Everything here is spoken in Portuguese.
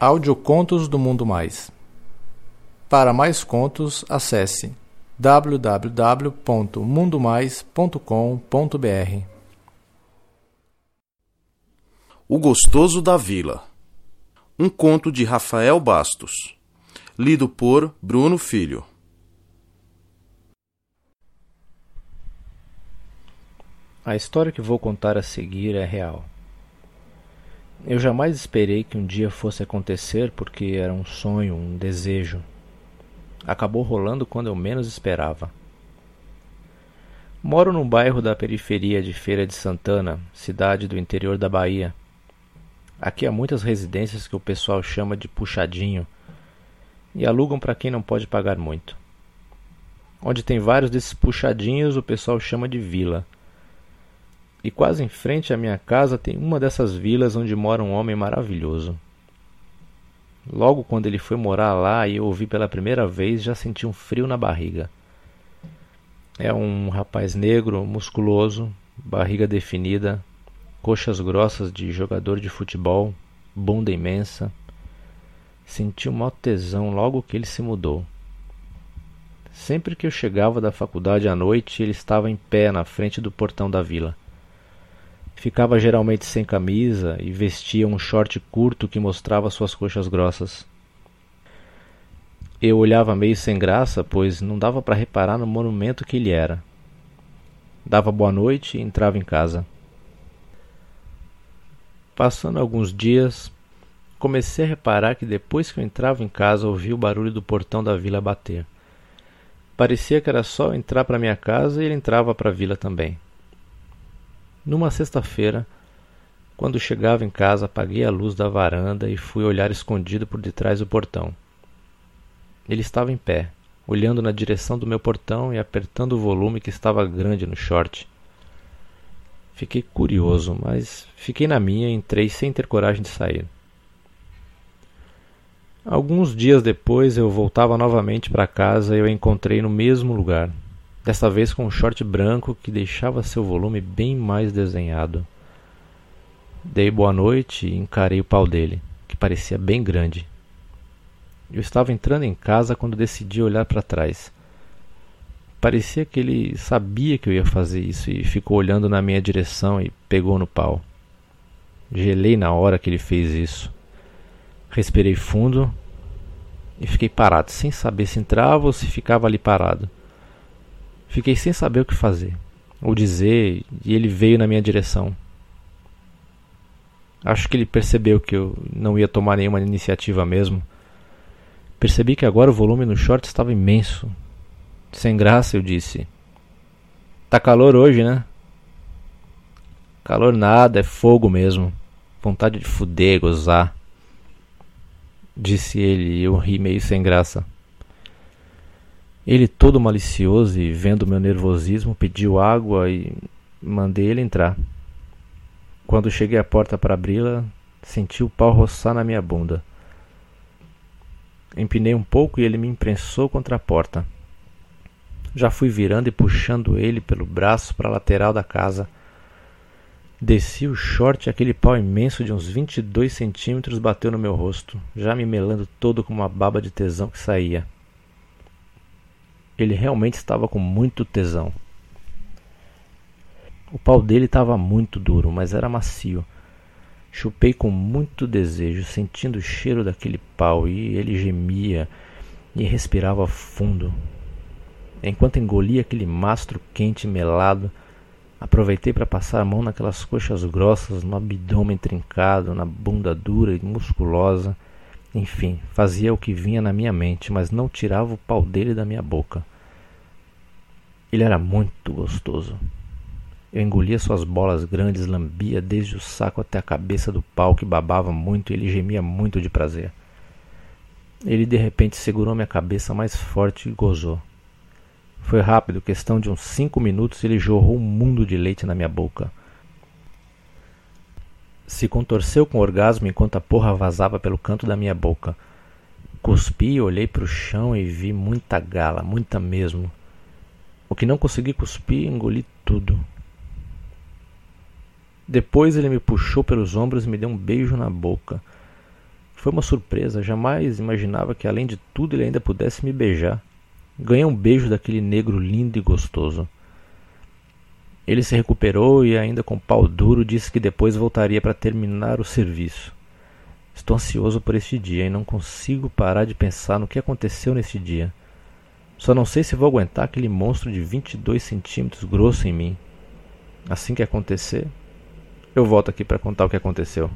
Audiocontos do Mundo Mais. Para mais contos, acesse www.mundomais.com.br. O Gostoso da Vila. Um conto de Rafael Bastos. Lido por Bruno Filho. A história que vou contar a seguir é real. Eu jamais esperei que um dia fosse acontecer porque era um sonho, um desejo. Acabou rolando quando eu menos esperava. Moro num bairro da periferia de Feira de Santana, cidade do interior da Bahia. Aqui há muitas residências que o pessoal chama de puxadinho e alugam para quem não pode pagar muito. Onde tem vários desses puxadinhos, o pessoal chama de vila e quase em frente à minha casa tem uma dessas vilas onde mora um homem maravilhoso. Logo quando ele foi morar lá e eu ouvi pela primeira vez, já senti um frio na barriga. É um rapaz negro, musculoso, barriga definida, coxas grossas de jogador de futebol, bunda imensa. Senti um maior tesão logo que ele se mudou. Sempre que eu chegava da faculdade à noite, ele estava em pé na frente do portão da vila. Ficava geralmente sem camisa e vestia um short curto que mostrava suas coxas grossas. Eu olhava meio sem graça, pois não dava para reparar no monumento que ele era. Dava boa noite e entrava em casa. Passando alguns dias, comecei a reparar que depois que eu entrava em casa ouvia o barulho do portão da vila bater. Parecia que era só entrar para minha casa e ele entrava para a vila também. Numa sexta-feira, quando chegava em casa, apaguei a luz da varanda e fui olhar escondido por detrás do portão. Ele estava em pé, olhando na direção do meu portão e apertando o volume que estava grande no short. Fiquei curioso, mas fiquei na minha e entrei sem ter coragem de sair. Alguns dias depois eu voltava novamente para casa e eu encontrei no mesmo lugar, desta vez com um short branco que deixava seu volume bem mais desenhado. Dei boa noite e encarei o pau dele, que parecia bem grande. Eu estava entrando em casa quando decidi olhar para trás. Parecia que ele sabia que eu ia fazer isso e ficou olhando na minha direção e pegou no pau. Gelei na hora que ele fez isso. Respirei fundo e fiquei parado, sem saber se entrava ou se ficava ali parado. Fiquei sem saber o que fazer, ou dizer, e ele veio na minha direção. Acho que ele percebeu que eu não ia tomar nenhuma iniciativa mesmo. Percebi que agora o volume no short estava imenso. Sem graça, eu disse: Tá calor hoje, né? Calor nada, é fogo mesmo. Vontade de fuder, gozar. Disse ele e eu ri meio sem graça. Ele, todo malicioso e vendo meu nervosismo, pediu água e mandei ele entrar. Quando cheguei à porta para abri-la, senti o pau roçar na minha bunda. Empinei um pouco e ele me imprensou contra a porta. Já fui virando e puxando ele pelo braço para a lateral da casa. Desci o short e aquele pau imenso de uns 22 centímetros bateu no meu rosto, já me melando todo com uma baba de tesão que saía. Ele realmente estava com muito tesão. O pau dele estava muito duro, mas era macio. Chupei com muito desejo, sentindo o cheiro daquele pau, e ele gemia e respirava fundo. Enquanto engolia aquele mastro quente e melado, aproveitei para passar a mão naquelas coxas grossas, no abdômen trincado, na bunda dura e musculosa. Enfim, fazia o que vinha na minha mente, mas não tirava o pau dele da minha boca. Ele era muito gostoso. Eu engolia suas bolas grandes, lambia desde o saco até a cabeça do pau que babava muito e ele gemia muito de prazer. Ele de repente segurou minha cabeça mais forte e gozou. Foi rápido, questão de uns cinco minutos, ele jorrou um mundo de leite na minha boca. Se contorceu com orgasmo enquanto a porra vazava pelo canto da minha boca. Cuspi, olhei para o chão e vi muita gala, muita mesmo. O que não consegui cuspir, engoli tudo. Depois ele me puxou pelos ombros e me deu um beijo na boca. Foi uma surpresa, jamais imaginava que além de tudo ele ainda pudesse me beijar. Ganhei um beijo daquele negro lindo e gostoso. Ele se recuperou e, ainda com pau duro, disse que depois voltaria para terminar o serviço. Estou ansioso por este dia e não consigo parar de pensar no que aconteceu nesse dia. Só não sei se vou aguentar aquele monstro de 22 centímetros grosso em mim. Assim que acontecer, eu volto aqui para contar o que aconteceu.